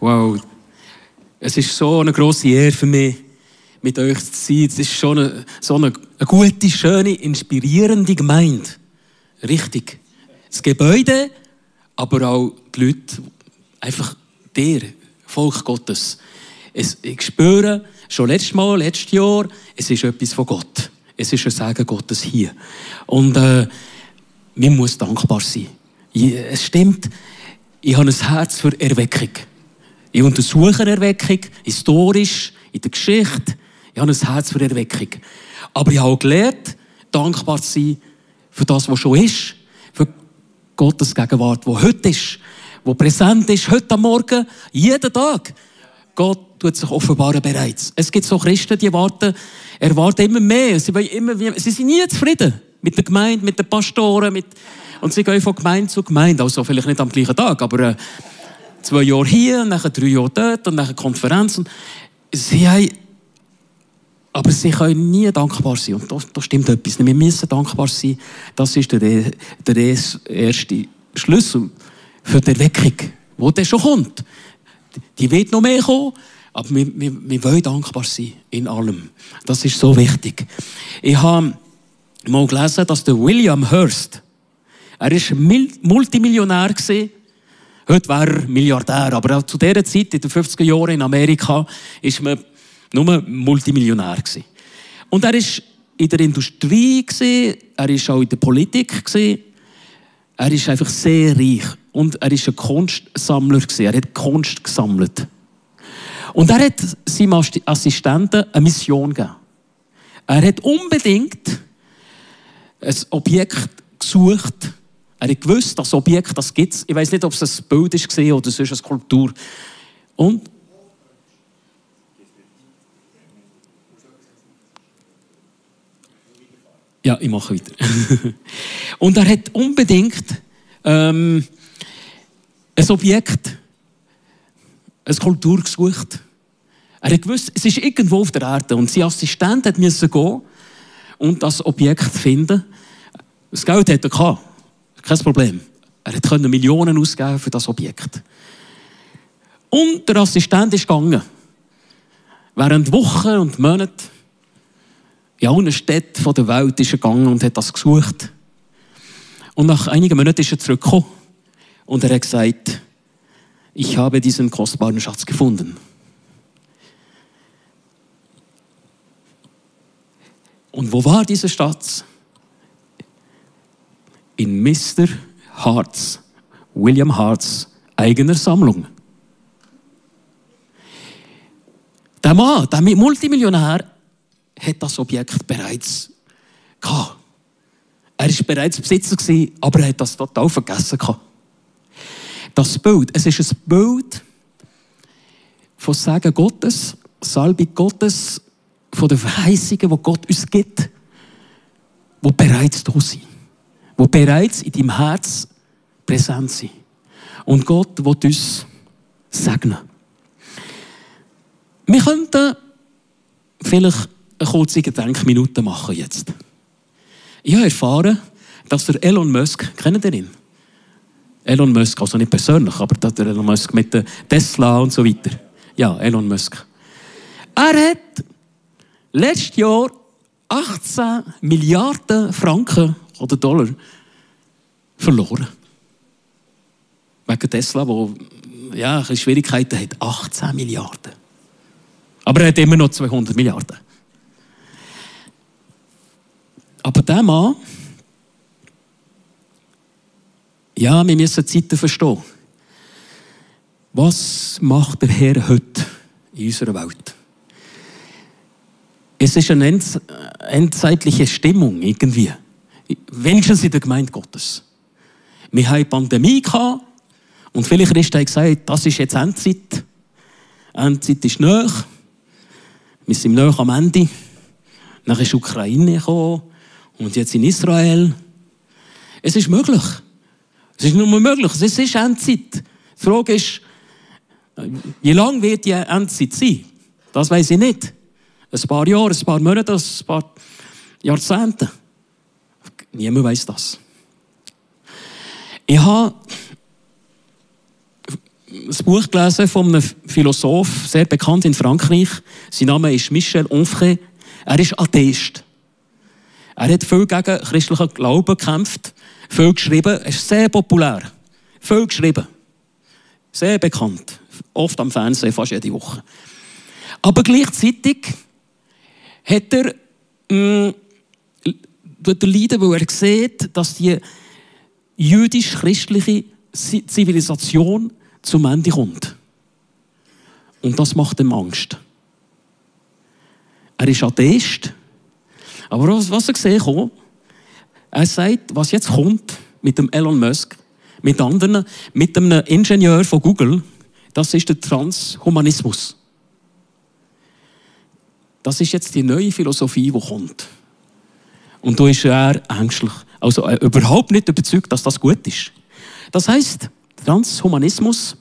Wow. Es ist so eine grosse Ehre für mich, mit euch zu sein. Es ist schon eine, so eine, eine gute, schöne, inspirierende Gemeinde. Richtig. Das Gebäude, aber auch die Leute, einfach dir, Volk Gottes. Es, ich spüre, schon letztes Mal, letztes Jahr, es ist etwas von Gott. Es ist ein Segen Gottes hier. Und äh, man muss dankbar sein. Es stimmt, ich habe ein Herz für Erweckung. Ich untersuche Erweckung, historisch, in der Geschichte. Ich habe ein Herz für Erweckung. Aber ich habe auch gelernt, dankbar zu sein für das, was schon ist. Für Gottes Gegenwart, wo heute ist. Wo präsent ist, heute am Morgen, jeden Tag. Gott tut sich offenbaren bereits. Es gibt so Christen, die warten, erwarten immer mehr. Sie, immer, sie sind nie zufrieden. Mit der Gemeinde, mit den Pastoren, mit, und sie gehen von Gemeinde zu Gemeinde. Also vielleicht nicht am gleichen Tag, aber äh, zwei Jahre hier, und dann drei Jahre dort, und dann Konferenz. Und sie haben, aber sie können nie dankbar sein. Und da, da stimmt etwas. Wir müssen dankbar sein. Das ist der, der erste Schlüssel für die Erweckung, der schon kommt. Die wird noch mehr kommen, aber wir, wir, wir wollen dankbar sein in allem. Das ist so wichtig. Ich habe mal gelesen, dass der William Hurst, er war Multimillionär gewesen. Heute wäre er Milliardär. Aber zu dieser Zeit, in den 50er Jahren in Amerika, war man nur Multimillionär. Und er war in der Industrie, er war auch in der Politik. Er ist einfach sehr reich. Und er war ein Kunstsammler. Er hat Kunst gesammelt. Und er hat seinem Assistenten eine Mission gegeben. Er hat unbedingt ein Objekt gesucht. Er hat gewusst, das Objekt, das gibt es. Ich weiß nicht, ob es ein Bild war oder sonst eine Skulptur. Und Ja, ich mache weiter. und er hat unbedingt ähm, ein Objekt, eine Skulptur gesucht. Er hat gewusst, es ist irgendwo auf der Erde und sein Assistent musste gehen und das Objekt finden. Das Geld hat er gehabt. Kein Problem. Er konnte Millionen ausgeben für das Objekt. Und der Assistent ist gegangen. Während Wochen und Monaten in allen Städten der Welt ist er gegangen und hat das gesucht. Und nach einigen Monaten ist er zurückgekommen und er hat gesagt, ich habe diesen kostbaren Schatz gefunden. Und wo war dieser Schatz? In Mr. Harts, William Harts eigener Sammlung. Der Mann, der Multimillionär, hat das Objekt bereits gehabt. Er war bereits Besitzer, aber er hat das total vergessen. Das Bild, es ist ein Bild von Segen Gottes, Salbung Gottes, von den Verheißungen, die Gott uns gibt, die bereits da sind. Die bereits in deinem Herz präsent sind. Und Gott will uns segnen. Wir könnten vielleicht eine kurze Gedenkminute machen jetzt. Ich habe erfahren, dass der Elon Musk, kennt ihr ihn? Elon Musk, also nicht persönlich, aber der Elon Musk mit der Tesla und so weiter. Ja, Elon Musk. Er hat letztes Jahr 18 Milliarden Franken oder Dollar verloren. Wegen Tesla, wo ja, Schwierigkeiten hat. 18 Milliarden. Aber er hat immer noch 200 Milliarden. Aber der Mann, ja, wir müssen Zeiten verstehen. Was macht der Herr heute in unserer Welt? Es ist eine endzeitliche Stimmung irgendwie. Wenigstens in der Gemeinde Gottes. Wir hatten eine Pandemie gehabt, und viele Christen haben gesagt, das ist jetzt Endzeit. Endzeit ist näher. Wir sind näher am Ende. Dann ist die Ukraine gekommen und jetzt in Israel. Es ist möglich. Es ist nur möglich. Es ist Endzeit. Die Frage ist, wie lange wird die Endzeit sein? Das weiß ich nicht. Ein paar Jahre, ein paar Monate, ein paar Jahrzehnte. Niemand weiß das. Ich habe ein Buch gelesen von einem Philosoph, sehr bekannt in Frankreich. Sein Name ist Michel Onfray. Er ist Atheist. Er hat viel gegen christlichen Glauben gekämpft, viel geschrieben. Er ist sehr populär. Viel geschrieben. Sehr bekannt. Oft am Fernsehen, fast jede Woche. Aber gleichzeitig hat er, mh, mm, er leiden, weil er sieht, dass die jüdisch-christliche Zivilisation zum Ende kommt. Und das macht ihm Angst. Er ist Atheist. Aber was, was er gesehen er sagt, was jetzt kommt mit dem Elon Musk, mit anderen, mit einem Ingenieur von Google, das ist der Transhumanismus. Das ist jetzt die neue Philosophie, die kommt. Und da ist er ängstlich. Also äh, überhaupt nicht überzeugt, dass das gut ist. Das heißt, Transhumanismus,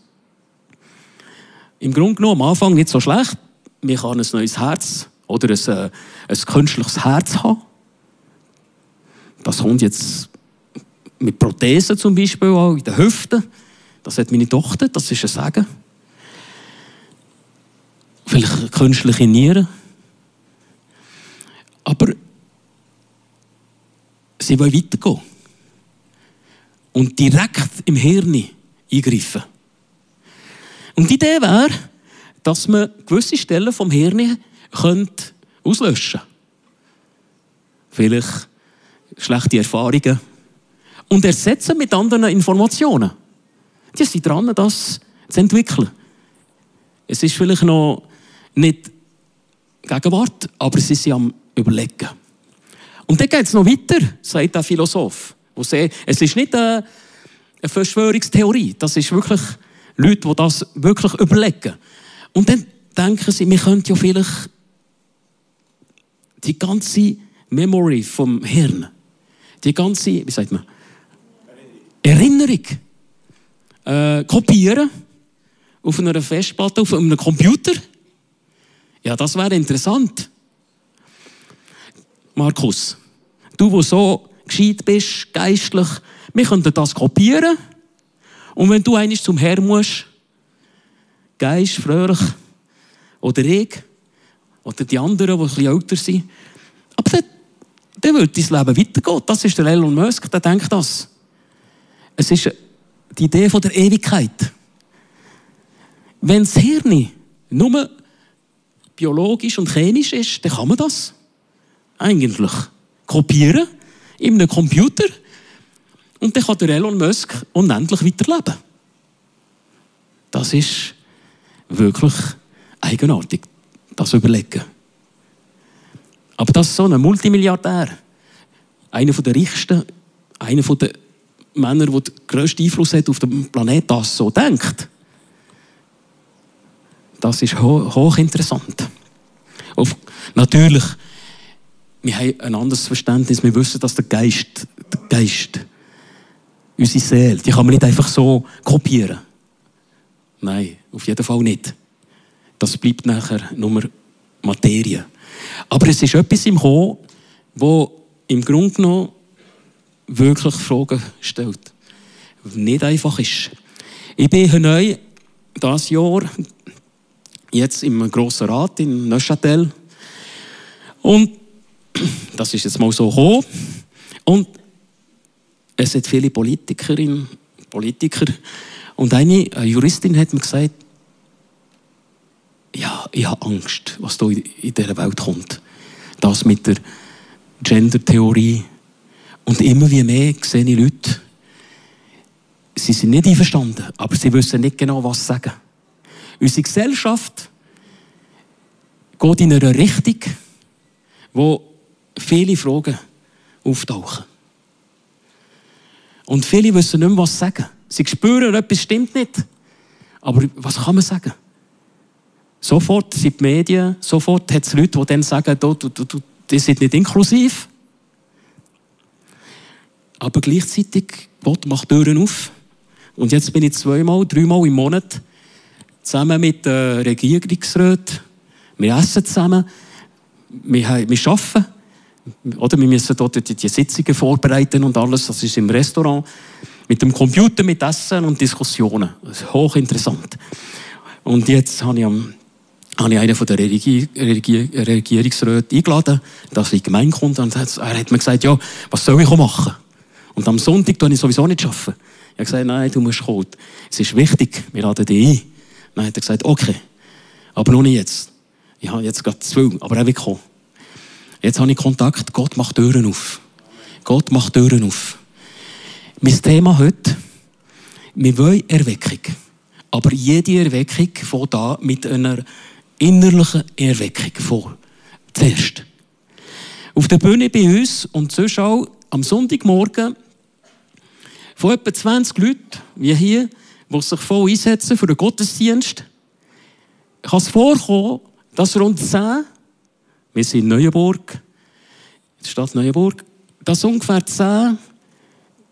im Grunde genommen am Anfang nicht so schlecht. Man kann ein neues Herz oder ein, äh, ein künstliches Herz haben. Das kommt jetzt mit Prothesen zum Beispiel auch in den Hüften. Das hat meine Tochter, das ist ein Sagen. Vielleicht künstliche Nieren. Aber sie wollen weitergehen. Und direkt im Hirn eingreifen. Und die Idee wäre, dass man gewisse Stellen vom Hirn auslöschen könnte. Vielleicht schlechte Erfahrungen. Und ersetzen mit anderen Informationen. Die sind dran, das zu entwickeln. Es ist vielleicht noch nicht Gegenwart, aber sie sind am Überlegen. Und dann geht es noch weiter, sagt der Philosoph. Es ist nicht eine Verschwörungstheorie, das ist wirklich Leute, die das wirklich überlegen. Und dann denken sie, wir könnten ja vielleicht die ganze Memory vom Hirn, die ganze, wie sagt man, Erinnerung, äh, kopieren auf einer Festplatte, auf einem Computer. Ja, das wäre interessant. Markus, du, der so gescheit bist, geistlich, wir könnten das kopieren. Und wenn du eigentlich zum Herrn musst, Geist, fröhlich, oder ich, oder die anderen, die ein bisschen älter sind, aber dann, dann wird dein Leben weitergehen. Das ist der Elon Musk, der denkt das. Es ist die Idee von der Ewigkeit. Wenn das Hirn nur biologisch und chemisch ist, dann kann man das eigentlich kopieren in einem Computer und dann kann der Elon Musk unendlich weiterleben. Das ist wirklich eigenartig, das überlegen. Aber das ist so ein Multimilliardär, einer der reichsten, einer der Männer, der den grössten Einfluss hat auf den Planeten, das so denkt. Das ist ho hochinteressant. Auf, natürlich wir haben ein anderes Verständnis. Wir wissen, dass der Geist, der Geist, unsere Seele, die kann man nicht einfach so kopieren. Nein, auf jeden Fall nicht. Das bleibt nachher nur Materie. Aber es ist etwas im Kommen, wo im Grunde genommen wirklich Fragen stellt. Nicht einfach ist. Ich bin neu dieses Jahr jetzt im Grossen Rat in Neuchâtel und das ist jetzt mal so gekommen. Und es hat viele Politikerinnen, Politiker. Und eine, Juristin hat mir gesagt, ja, ich habe Angst, was da in dieser Welt kommt. Das mit der Gender-Theorie. Und immer wie mehr sehe ich Leute, sie sind nicht einverstanden, aber sie wissen nicht genau, was sagen. Unsere Gesellschaft geht in eine Richtung, wo viele Fragen auftauchen. Und viele wissen nicht mehr, was sagen. Sie spüren, etwas stimmt nicht. Aber was kann man sagen? Sofort sind die Medien, sofort hat es Leute, die dann sagen, du, du, du, die sind nicht inklusiv. Aber gleichzeitig, Gott macht Türen auf. Und jetzt bin ich zweimal, dreimal im Monat zusammen mit den Regierungsräten. Wir essen zusammen, wir, wir arbeiten. Oder wir müssen dort die, Sitzungen vorbereiten und alles, das ist im Restaurant. Mit dem Computer, mit Essen und Diskussionen. Das ist hochinteressant. Und jetzt habe ich, habe ich einen von der Regier, Regier, Regierungsräten eingeladen, dass ich Gemeinkunde und er hat mir gesagt, ja, was soll ich machen? Und am Sonntag tue ich sowieso nicht arbeiten. Ich habe gesagt, nein, du musst kommen. Es ist wichtig, wir laden dich ein. Dann hat er gesagt, okay, aber noch nicht jetzt. Ich habe jetzt gerade zwei, aber er will kommen. Jetzt habe ich Kontakt, Gott macht Türen auf. Gott macht Türen auf. Mein Thema heute, wir wollen Erweckung. Aber jede Erweckung fängt da mit einer innerlichen Erweckung vor. Zuerst. Auf der Bühne bei uns und sonst auch am Sonntagmorgen von etwa 20 Leuten, wie hier, die sich voll einsetzen für den Gottesdienst, kann es vorkommen, dass rund 10, wir sind in Neuenburg, in der Stadt Neuenburg, dass ungefähr 10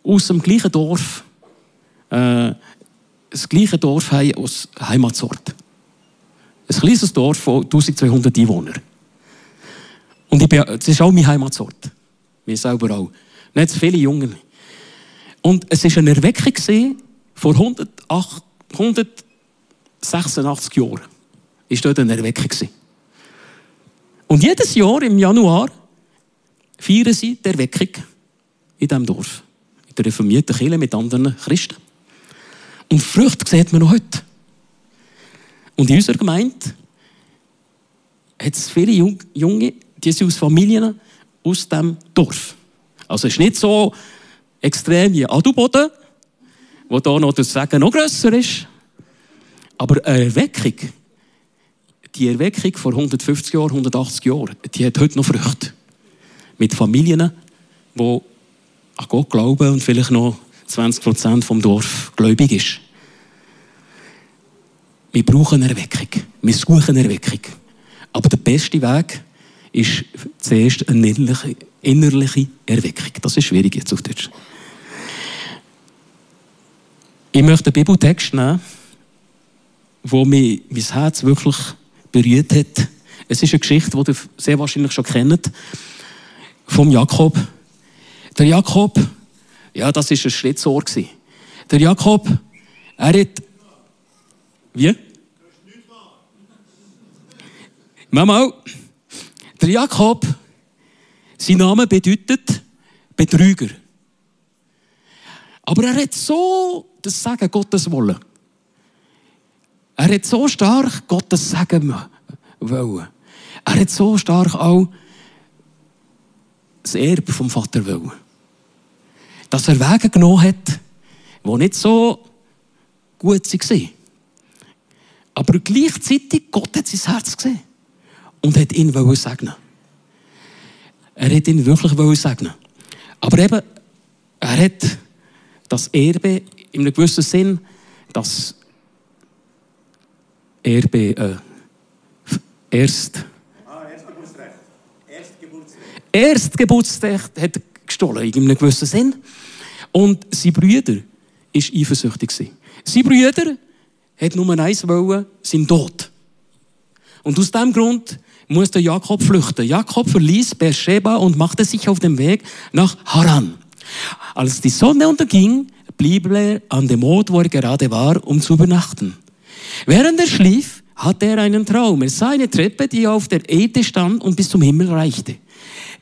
aus dem gleichen Dorf äh, das gleiche Dorf haben als Heimatsort. Ein kleines Dorf von 1200 Einwohnern. Und ich das ist auch mein Heimatsort. Wir selber auch. Nicht so viele Jungen. Und es war eine Erweckung vor 108, 186 Jahren. Ist dort eine Erweckung. Und jedes Jahr im Januar feiern sie die Erweckung in diesem Dorf. In der reformierten Kirche mit anderen Christen. Und Früchte sieht man noch heute. Und in unserer Gemeinde hat es viele Junge, die sind aus Familien aus dem Dorf. Also es ist nicht so extrem wie Adelboden, wo da noch das Sagen noch grösser ist. Aber eine Erweckung, die Erweckung vor 150 Jahren, 180 Jahren, die hat heute noch Früchte. Mit Familien, die an Gott glauben und vielleicht noch 20 Prozent vom Dorf gläubig ist. Wir brauchen Erweckung. Wir suchen Erweckung. Aber der beste Weg ist zuerst eine innerliche, innerliche Erweckung. Das ist schwierig jetzt auf Deutsch. Ich möchte einen Bibeltext nehmen, wo mich mein Herz wirklich berührt hat. Es ist eine Geschichte, die ihr sehr wahrscheinlich schon kennt, vom Jakob. Der Jakob, ja, das war ein Schlitzohr. Der Jakob, er hat, wie? Mama, der Jakob, sein Name bedeutet Betrüger. Aber er hat so das Sagen Gottes wollen. Er hat so stark Gottes Sagen wollen. Er hat so stark auch das Erbe vom Vater wollen. Dass er Wege genommen hat, die nicht so gut waren. Aber gleichzeitig, Gott hat sein Herz gesehen und hat ihn segnen Er hat ihn wirklich segnen Aber eben, er hat das Erbe in einem gewissen Sinn, das Erbe äh, erst ah, Erstgeburtsrecht. Erstgeburtsrecht. Erstgeburtsrecht hat er gestohlen, in einem gewissen Sinn. Und sein Brüder war eifersüchtig. Sein Brüder hat nur eins wollen, sein Tod. Und aus diesem Grund musste Jakob flüchten. Jakob verließ Beersheba und machte sich auf den Weg nach Haran. Als die Sonne unterging, blieb er an dem Ort, wo er gerade war, um zu übernachten. Während er schlief, hatte er einen Traum. Er sah eine Treppe, die auf der Erde stand und bis zum Himmel reichte.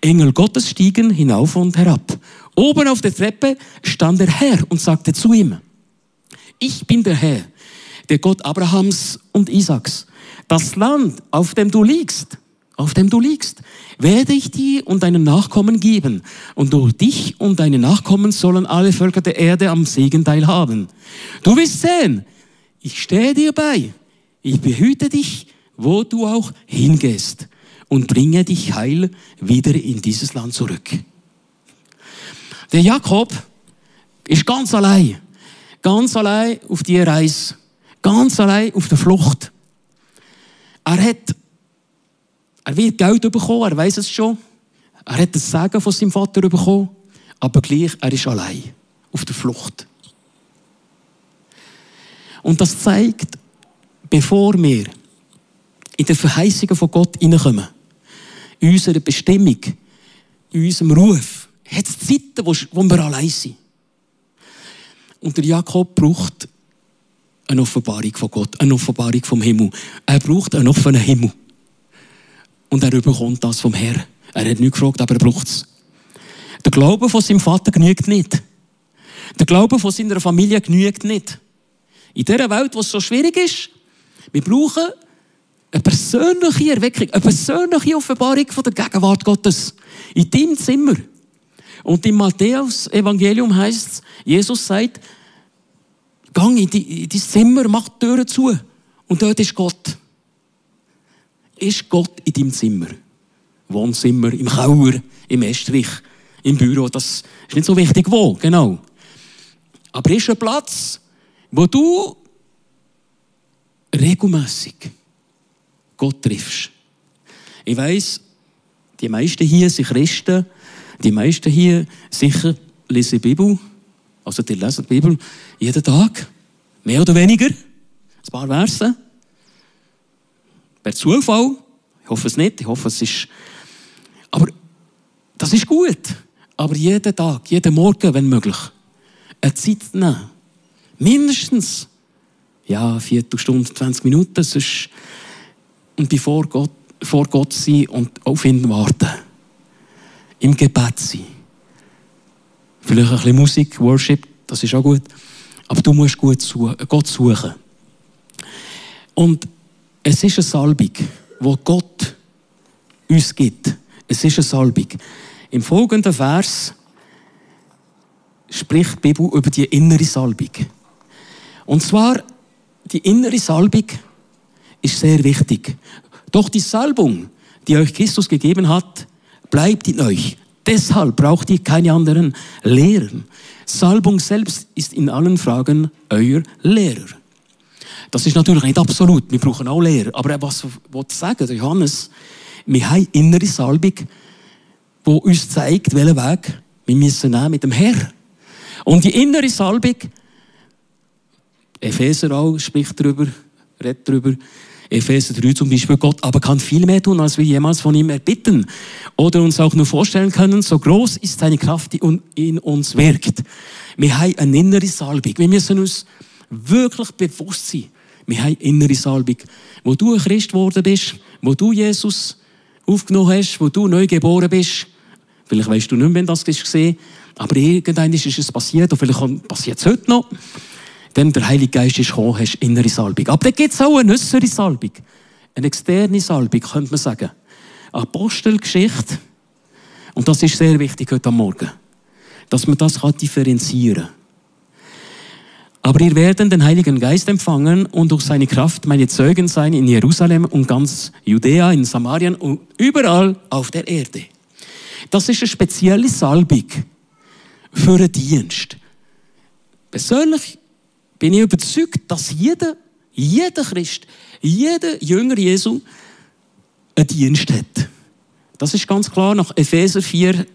Engel Gottes stiegen hinauf und herab. Oben auf der Treppe stand der Herr und sagte zu ihm, ich bin der Herr, der Gott Abrahams und Isaaks. Das Land, auf dem du liegst, auf dem du liegst, werde ich dir und deinen Nachkommen geben. Und durch dich und deine Nachkommen sollen alle Völker der Erde am Segen teilhaben. Du wirst sehen, ich stehe dir bei. Ich behüte dich, wo du auch hingehst und bringe dich heil wieder in dieses Land zurück. Der Jakob ist ganz allein, ganz allein auf die Reise, ganz allein auf der Flucht. Er hat, er wird Geld bekommen, er weiß es schon. Er hat das Sagen von seinem Vater bekommen, aber gleich, er ist allein auf der Flucht. Und das zeigt, bevor wir in die Verheißungen von Gott hineinkommen, in unserer Bestimmung, in unserem Ruf, hat es Zeiten, wo wir allein sind. Und der Jakob braucht eine Offenbarung von Gott, eine Offenbarung vom Himmel. Er braucht einen offenen Himmel. Und er bekommt das vom Herrn. Er hat nicht gefragt, aber er braucht es. Der Glaube von seinem Vater genügt nicht. Der Glaube von seiner Familie genügt nicht. In dieser Welt, es so schwierig ist, wir brauchen eine persönliche Erweckung, eine persönliche Offenbarung von der Gegenwart Gottes. In deinem Zimmer. Und im Matthäus-Evangelium heißt es, Jesus sagt, gang in, dein Zimmer, mach die Türen zu. Und dort ist Gott. Ist Gott in deinem Zimmer? Wohnzimmer, im Keller, im Estrich, im Büro. Das ist nicht so wichtig, wo, genau. Aber ist ein Platz, wo du regelmäßig Gott triffst. Ich weiss, die meisten hier sind Christen, die meisten hier sicher lesen die Bibel, also die lesen die Bibel jeden Tag, mehr oder weniger, ein paar Verse. Per Zufall, ich hoffe es nicht, ich hoffe es ist, aber das ist gut. Aber jeden Tag, jeden Morgen, wenn möglich, eine Zeit nehmen. Mindestens, ja, Viertelstunde, 20 Minuten, sonst, und bevor Gott, vor Gott sein und auf ihn warten. Im Gebet sein. Vielleicht ein bisschen Musik, Worship, das ist auch gut. Aber du musst gut suchen, Gott suchen. Und es ist eine Salbung, die Gott uns gibt. Es ist eine Salbung. Im folgenden Vers spricht die Bibel über die innere Salbung. Und zwar, die innere Salbung ist sehr wichtig. Doch die Salbung, die euch Christus gegeben hat, bleibt in euch. Deshalb braucht ihr keine anderen Lehrer. Salbung selbst ist in allen Fragen euer Lehrer. Das ist natürlich nicht absolut. Wir brauchen auch Lehrer. Aber was ich sagen, Johannes, wir haben innere Salbung, die uns zeigt, welchen Weg wir müssen nehmen mit dem Herr. Und die innere Salbung, Epheser auch spricht darüber, redet darüber, Epheser 3 zum Beispiel, Gott aber kann viel mehr tun, als wir jemals von ihm erbitten oder uns auch nur vorstellen können. So groß ist seine Kraft, die in uns wirkt. Wir haben eine innere Salbung. Wir müssen uns wirklich bewusst sein. Wir haben eine innere Salbung. Wo du ein Christ geworden bist, wo du Jesus aufgenommen hast, wo du neu geboren bist, vielleicht weißt du nicht mehr, wenn das gesehen aber irgendwann ist es passiert, und vielleicht passiert es heute noch. Denn der Heilige Geist ist gekommen, hast innere Salbung. Aber dann gibt es auch eine äußere Salbung. Eine externe Salbung, könnte man sagen. Apostelgeschichte. Und das ist sehr wichtig heute Morgen. Dass man das differenzieren kann. Aber ihr werdet den Heiligen Geist empfangen und durch seine Kraft meine Zeugen sein in Jerusalem und ganz Judäa, in Samarien und überall auf der Erde. Das ist eine spezielle Salbung für einen Dienst. Persönlich bin ich überzeugt, dass jeder, jeder Christ, jeder Jünger Jesu einen Dienst hat. Das ist ganz klar nach Epheser 4,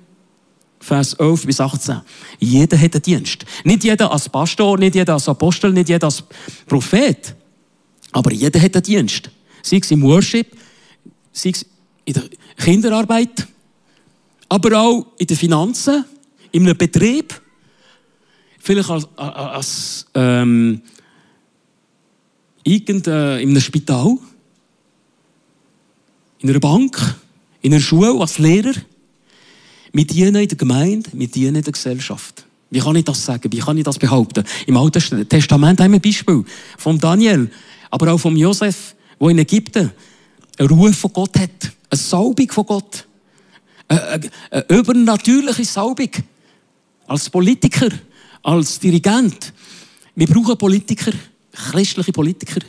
Vers 11 bis 18. Jeder hat einen Dienst. Nicht jeder als Pastor, nicht jeder als Apostel, nicht jeder als Prophet. Aber jeder hat einen Dienst. Sei es im Worship, sei es in der Kinderarbeit, aber auch in den Finanzen, in einem Betrieb, vielleicht als, als ähm, irgend, äh, in einem Spital, in einer Bank, in einer Schule, als Lehrer. Wir dienen in der Gemeinde, wir dienen in der Gesellschaft. Wie kann ich das sagen? Wie kann ich das behaupten? Im Alten Testament haben wir ein Beispiel von Daniel, aber auch von Josef, wo in Ägypten einen Ruf von Gott hat, eine Salbung von Gott, eine, eine, eine übernatürliche Salbung. Als Politiker, als Dirigent. Wir brauchen Politiker, christliche Politiker.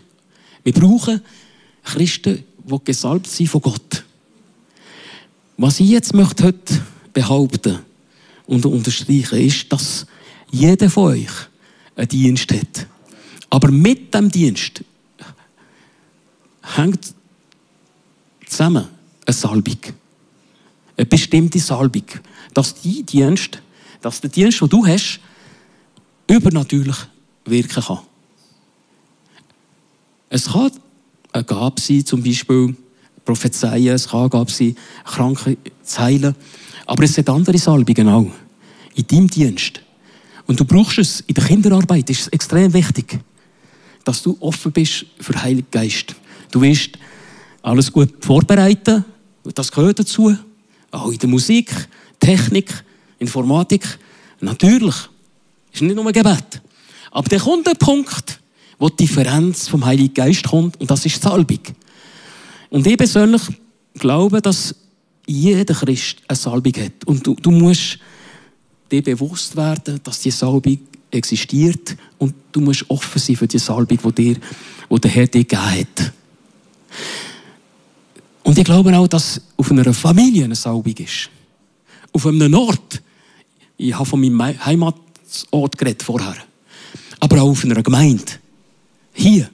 Wir brauchen Christen, die gesalbt sind von Gott. Was ich jetzt möchte heute behaupten und unterstreichen, ist, dass jeder von euch einen Dienst hat. Aber mit dem Dienst hängt zusammen eine Salbung. Eine bestimmte Salbung. Dass die Dienst dass der Dienst, den du hast, übernatürlich wirken kann. Es kann eine Gabe sein, zum Beispiel Prophezeien, es kann eine Gabe sein, Kranke zu heilen. Aber es sind andere Salbungen auch in deinem Dienst. Und du brauchst es. In der Kinderarbeit ist es extrem wichtig, dass du offen bist für Heiligen Geist. Du wirst alles gut vorbereiten. Das gehört dazu. Auch in der Musik, Technik, Informatik. Natürlich. Ist nicht nur Gebet. Aber dann kommt der Punkt, wo die Differenz vom Heiligen Geist kommt, und das ist Salbung. Und ich persönlich glaube, dass jeder Christ eine Salbung hat. Und du, du musst dir bewusst werden, dass die Salbung existiert und du musst offen sein für die Salbung, die, dir, die der Herr dir gegeben hat. Und ich glaube auch, dass auf einer Familie eine Salbung ist. Auf einem Ort. Ich habe von meinem Heimatort geredet vorher. Aber auch auf einer Gemeinde. Hier.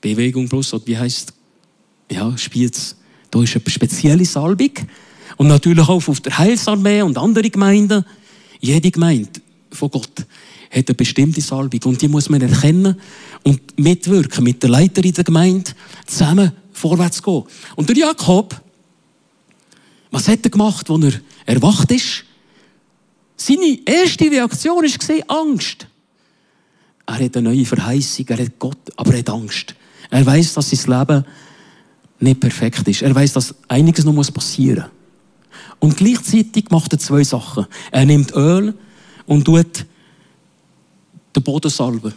Bewegung plus, oder wie heißt ja, Spiez. Da ist eine spezielle Salbung. Und natürlich auch auf der Heilsarmee und andere Gemeinden. Jede Gemeinde von Gott hat eine bestimmte Salbung. Und die muss man erkennen und mitwirken mit der Leiterin der Gemeinde zusammen vorwärts gehen. Und der Jakob, was hat er gemacht, als er erwacht ist? Seine erste Reaktion war Angst. Er hat eine neue Verheißung, er hat Gott, aber er hat Angst. Er weiß, dass sein Leben nicht perfekt ist. Er weiß, dass einiges noch passieren muss. Und gleichzeitig macht er zwei Sachen. Er nimmt Öl und tut den Boden salben.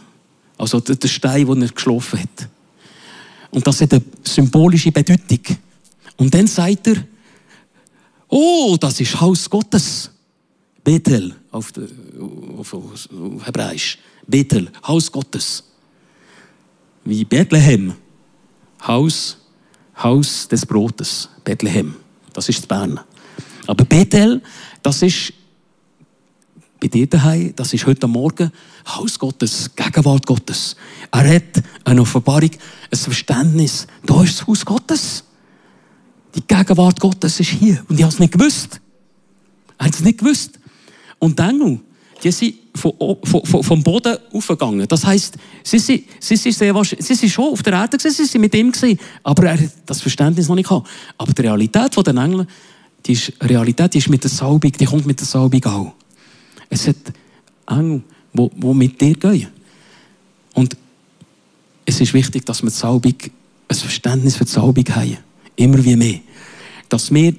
Also den Stein, den er geschlafen hat. Und das hat eine symbolische Bedeutung. Und dann sagt er, oh, das ist Haus Gottes. Bethel auf, auf, auf Hebräisch. Bethel, Haus Gottes. Wie Bethlehem. Haus, Haus des Brotes. Bethlehem. Das ist Bern. Aber Bethel, das ist bei dir daheim, das ist heute Morgen Haus Gottes, Gegenwart Gottes. Er hat eine Offenbarung, ein Verständnis. Da ist das Haus Gottes. Die Gegenwart Gottes ist hier. Und ich habe es nicht gewusst. Er hat es nicht gewusst. Und Engel, die sind vom, vom, vom Boden aufgegangen. Das heisst, sie sind, sie, sind sehr sie sind schon auf der Erde gewesen, sie sind mit ihm gewesen, aber er hat das Verständnis noch nicht gehabt. Aber die Realität der Engel, die ist, Realität die ist mit der Salbung, die kommt mit der Salbung auch. Es hat Engel, die, die mit dir gehen. Und es ist wichtig, dass wir Salbung, ein Verständnis für die Salbung haben. Immer wie mehr. Dass wir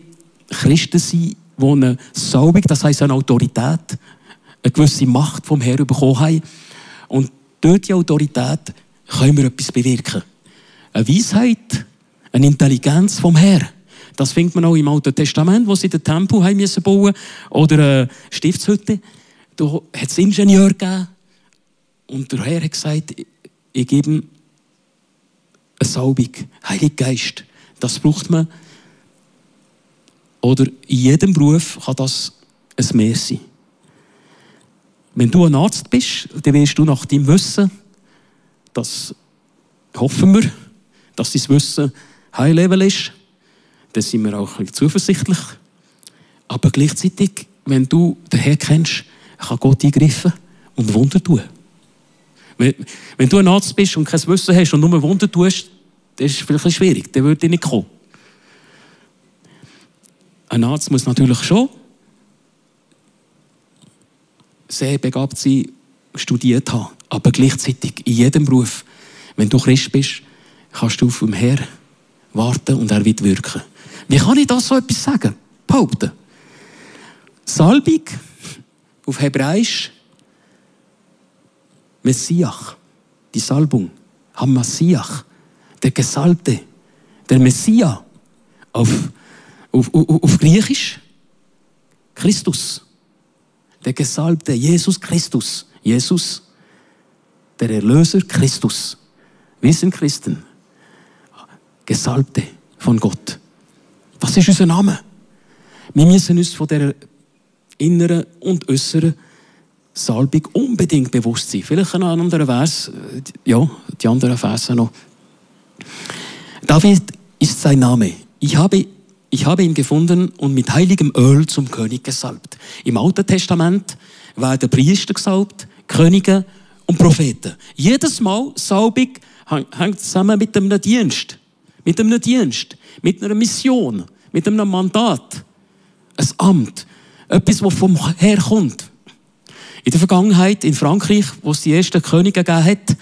Christen sind, die eine Salbung, das heisst eine Autorität, eine gewisse Macht vom Herrn bekommen haben. Und durch die Autorität können wir etwas bewirken. Eine Weisheit, eine Intelligenz vom Herrn. Das findet man auch im Alten Testament, wo sie den Tempel bauen oder eine Stiftshütte. Da hat es Ingenieur gegeben. Und der Herr hat gesagt, ich gebe ihm eine Salbung, Heiliger Geist. Das braucht man. Oder in jedem Beruf kann das ein Mehr sein. Wenn du ein Arzt bist, dann wirst du nach deinem Wissen, das hoffen wir, dass dein Wissen High Level ist, dann sind wir auch ein bisschen zuversichtlich. Aber gleichzeitig, wenn du den Herrn kennst, kann Gott eingreifen und Wunder tun. Wenn, wenn du ein Arzt bist und kein Wissen hast und nur Wunder tust, dann ist es vielleicht schwierig, dann würde ich nicht kommen. Ein Arzt muss natürlich schon sehr begabt sein, studiert haben. Aber gleichzeitig in jedem Beruf, wenn du Christ bist, kannst du auf dem Herr warten und er wird wirken. Wie kann ich das so etwas sagen? Behaupten. Salbung auf Hebräisch Messiach, die Salbung, Hammasiach, der Gesalbte, der Messias auf, auf, auf, auf Griechisch Christus der Gesalbte, Jesus Christus. Jesus, der Erlöser Christus. Wir sind Christen. Gesalbte von Gott. Was ist unser Name? Wir müssen uns von der inneren und äußeren Salbung unbedingt bewusst sein. Vielleicht noch ein anderer Vers, ja, die anderen Verse noch. David ist sein Name. Ich habe ich habe ihn gefunden und mit heiligem Öl zum König gesalbt. Im Alten Testament werden Priester gesalbt, Könige und Propheten. Jedes Mal Salbung hängt zusammen mit einem Dienst. Mit einem Dienst. Mit einer Mission. Mit einem Mandat. Ein Amt. Etwas, das vom Herr kommt. In der Vergangenheit, in Frankreich, wo es die ersten Könige gegeben hat,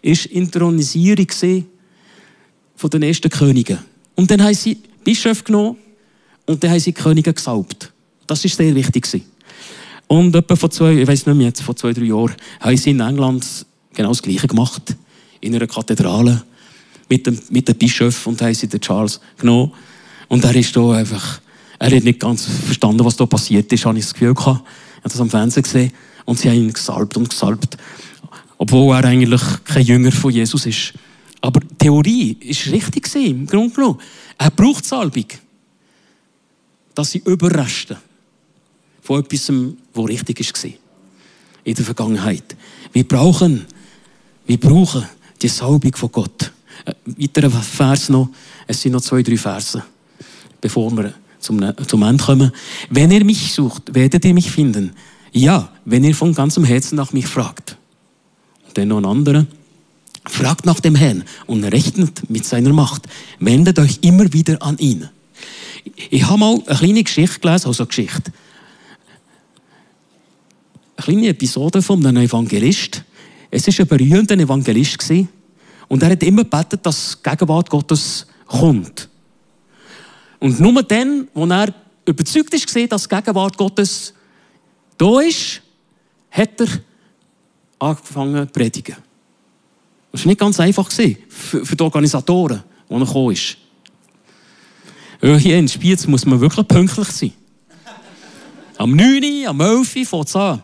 ist Intronisierung von den ersten Königen. Und dann haben sie Bischof genommen und dann haben sie die Könige gesalbt. Das ist sehr wichtig. Und etwa vor zwei, ich weiß nicht mehr, jetzt vor zwei, drei Jahren, haben sie in England genau das Gleiche gemacht. In einer Kathedrale. Mit dem, mit dem Bischof und haben sie den Charles genommen. Und er ist da einfach, er hat nicht ganz verstanden, was da passiert ist, habe ich das Gefühl gehabt. Ich habe das am Fernsehen gesehen. Und sie haben ihn gesalbt und gesalbt. Obwohl er eigentlich kein Jünger von Jesus ist. Aber die Theorie ist richtig im Grunde genommen. Er braucht Salbung. Dass sie Überreste von etwas, was richtig war. In der Vergangenheit. Wir brauchen, wir brauchen die Salbung von Gott. Ein weiterer Vers noch. Es sind noch zwei, drei Verse, bevor wir zum, zum Ende kommen. Wenn ihr mich sucht, werdet ihr mich finden. Ja, wenn ihr von ganzem Herzen nach mich fragt. Und dann noch ein anderer. Fragt nach dem Herrn und rechnet mit seiner Macht. Wendet euch immer wieder an ihn. Ich habe mal eine kleine Geschichte gelesen, also eine Geschichte. Eine kleine Episode von einem Evangelist. Es war ein berühmter Evangelist und er hat immer gebetet, dass die Gegenwart Gottes kommt. Und nur dann, wo er überzeugt ist, dass die Gegenwart Gottes da ist, hat er angefangen zu predigen. Das war nicht ganz einfach für die Organisatoren, die er gekommen ist. Hier in Spiez muss man wirklich pünktlich sein. Am 9., am 11. fängt es an.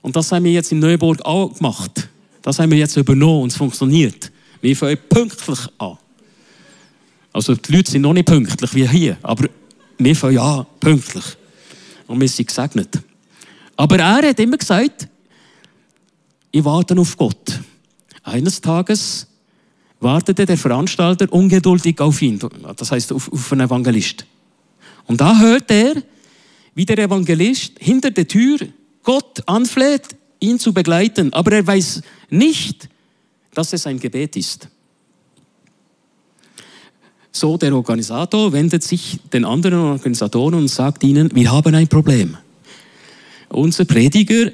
Und das haben wir jetzt in Neuburg auch gemacht. Das haben wir jetzt übernommen und es funktioniert. Wir fangen pünktlich an. Also die Leute sind noch nicht pünktlich wie hier, aber wir fangen an pünktlich. Und wir sind gesegnet. Aber er hat immer gesagt, ich warte auf Gott. Eines Tages wartete der Veranstalter ungeduldig auf ihn, das heißt auf, auf einen Evangelist. Und da hört er, wie der Evangelist hinter der Tür Gott anfleht, ihn zu begleiten, aber er weiß nicht, dass es ein Gebet ist. So, der Organisator wendet sich den anderen Organisatoren und sagt ihnen, wir haben ein Problem. Unser Prediger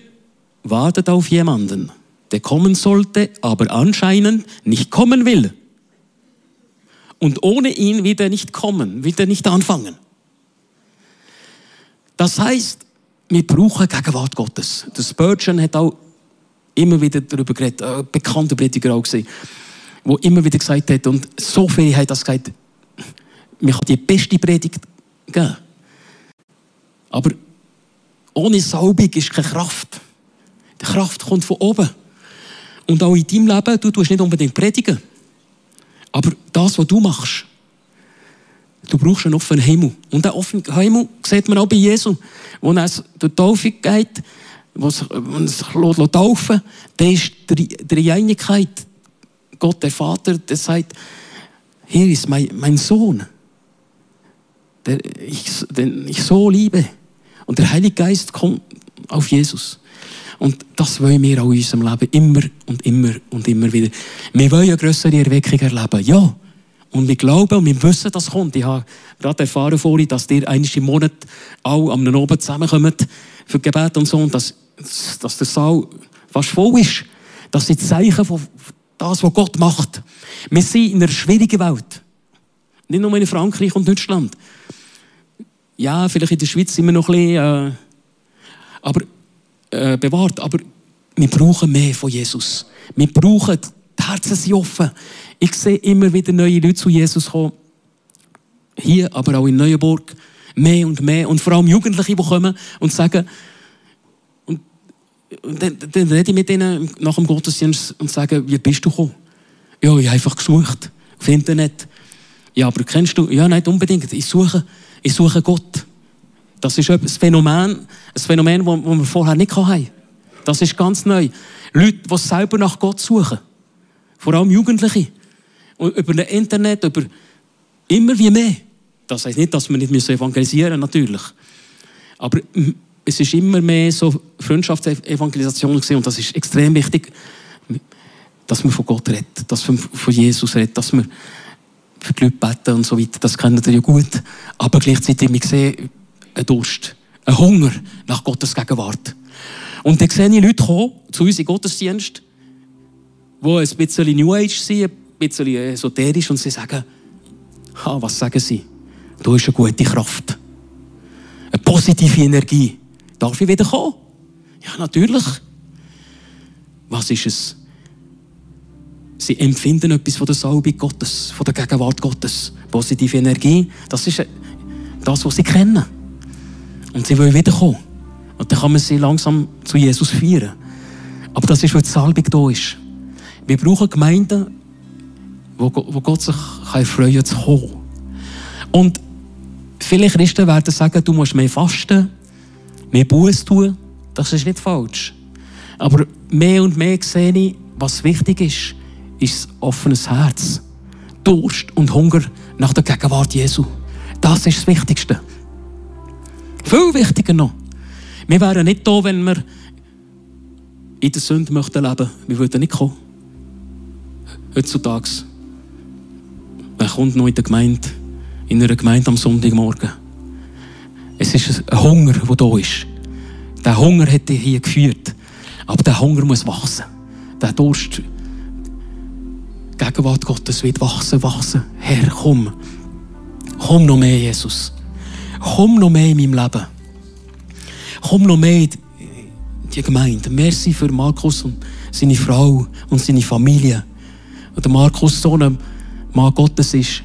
wartet auf jemanden, der kommen sollte, aber anscheinend nicht kommen will. Und ohne ihn wird er nicht kommen, wird er nicht anfangen. Das heißt, wir brauchen Gegenwart Gottes. Der Spurgeon hat auch immer wieder darüber geredet, ein bekannter Prediger auch gesehen, wo immer wieder gesagt hat, und so viel hat das gesagt, man kann die beste Predigt geben. Aber ohne Salbung ist keine Kraft. Die Kraft kommt von oben. Und auch in deinem Leben, du tust nicht unbedingt predigen. Aber das, was du machst, du brauchst einen offenen Himmel. Und einen offenen Himmel sieht man auch bei Jesus. Wo er durch Taufe geht, wo er sich taufen da ist die Einigkeit. Gott, der Vater, der sagt, hier ist mein, mein Sohn, der ich, den ich so liebe. Und der Heilige Geist kommt auf Jesus. Und das wollen wir auch in unserem Leben immer und immer und immer wieder. Wir wollen eine größere Erweckung erleben. Ja. Und wir glauben und wir wissen, dass es kommt. Ich habe gerade erfahren vorhin, dass ihr einmal im Monat auch am Abend zusammenkommt für Gebet und so. Und dass, dass der Saal fast voll ist. Das sind Zeichen von das, was Gott macht. Wir sind in einer schwierigen Welt. Nicht nur in Frankreich und Deutschland. Ja, vielleicht in der Schweiz sind wir noch ein bisschen, äh, aber, äh, bewahrt. Aber wir brauchen mehr von Jesus. Wir brauchen, die Herzen sind offen. Ich sehe immer wieder neue Leute zu Jesus kommen. Hier, aber auch in Neuenburg. Mehr und mehr. Und vor allem Jugendliche, die kommen und sagen, und, und dann, dann rede ich mit ihnen nach dem Gottesdienst und sage, wie bist du gekommen? Ja, ich habe einfach gesucht. Auf Internet. Ja, aber kennst du? Ja, nicht unbedingt. Ich suche. Ich suche Gott. Das ist ein Phänomen, ein Phänomen, das wir vorher nicht hatten. Das ist ganz neu. Leute, die selber nach Gott suchen. Vor allem Jugendliche. Und über das Internet, über immer wie mehr. Das heißt nicht, dass wir nicht evangelisieren müssen, natürlich. Aber es ist immer mehr so Freundschaftsevangelisation und das ist extrem wichtig, dass man von Gott redet, dass man von Jesus redet, dass man für die Leute beten und so weiter, das kennt ihr ja gut. Aber gleichzeitig, wir sehen einen Durst, einen Hunger nach Gottes Gegenwart. Und dann sehe ich Leute kommen zu uns in Gottesdienst, die ein bisschen New Age sind, ein bisschen esoterisch, und sie sagen, ha, was sagen sie? Du hast eine gute Kraft. Eine positive Energie. Darf ich wieder kommen? Ja, natürlich. Was ist es? Sie empfinden etwas von der Salbung Gottes, von der Gegenwart Gottes. Positive Energie, das ist das, was sie kennen. Und sie wollen wiederkommen. Und dann kann man sie langsam zu Jesus führen. Aber das ist, weil die Salbung da ist. Wir brauchen Gemeinden, wo, Gott sich freuen kann, zu kommen. Und viele Christen werden sagen, du musst mehr fasten, mehr Buß tun. Das ist nicht falsch. Aber mehr und mehr sehe ich, was wichtig ist, ist ein offenes Herz. Durst und Hunger nach der Gegenwart Jesu. Das ist das Wichtigste. Viel wichtiger noch. Wir wären nicht da, wenn wir in der Sünde möchten leben. Wir würden nicht kommen. Heutzutage. Wer kommt noch in der Gemeinde, in einer Gemeinde am Sonntagmorgen? Es ist ein Hunger, der da ist. Der Hunger hat dich hier geführt. Aber der Hunger muss wachsen. Der Durst, Gegenwart Gottes wird wachsen, wachsen. Herr, komm. Komm noch mehr, Jesus. Komm noch mehr in meinem Leben. Komm noch mehr in die Gemeinde. Merci für Markus und seine Frau und seine Familie. Und der Markus so ein Mann Gottes ist,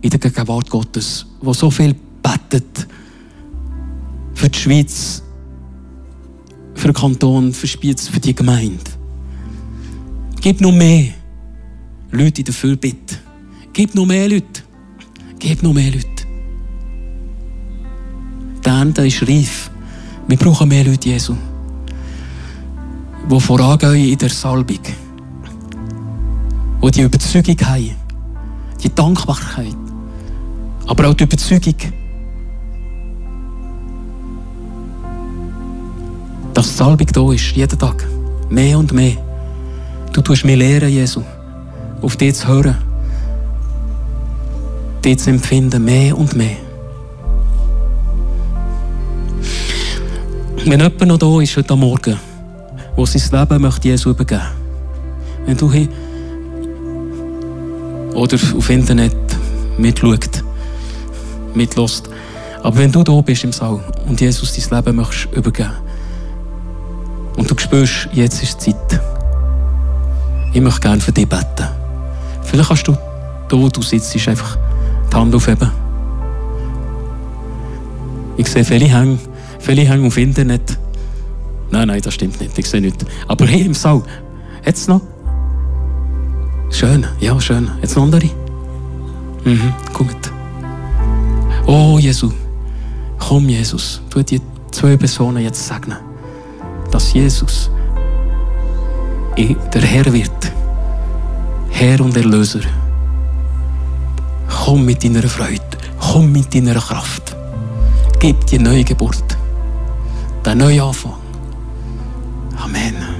in der Gegenwart Gottes, der so viel betet für die Schweiz, für den Kanton, für Spiez, für die Gemeinde. Gib noch mehr Leute in der Fürbitte. Gib noch mehr Leute. Gib noch mehr Leute. Der Ende ist reif. Wir brauchen mehr Leute, Jesu, die vorangehen in der Salbung. Die die Überzeugung haben. Die Dankbarkeit. Aber auch die Überzeugung, dass die Salbung da ist, jeden Tag. Mehr und mehr. Du tust mir lehren, Jesu, auf dich zu hören. Dich zu empfinden, mehr und mehr. Wenn jemand noch da ist heute Morgen, wo sein Leben möchte Jesu übergeben wenn du hier oder auf Internet mitschaut, mitlässt, aber wenn du da bist im Saal und Jesus dein Leben möchtest übergeben und du spürst, jetzt ist die Zeit, ich möchte gerne für dich beten. Vielleicht kannst du da, wo du sitzt, einfach die Hand aufheben. Ich sehe viele Hänge Viele hängen auf Internet. Nein, nein, das stimmt nicht. Ich sehe nichts. Aber hier im Saal, jetzt noch? Schön, ja, schön. Jetzt noch andere? Mhm, gut. Oh, Jesus. Komm, Jesus. Tu die zwei Personen jetzt segnen. Dass Jesus der Herr wird. Herr und Erlöser. Komm mit deiner Freude. Komm mit deiner Kraft. Gib dir neue Geburt der neue Anfang. Amen.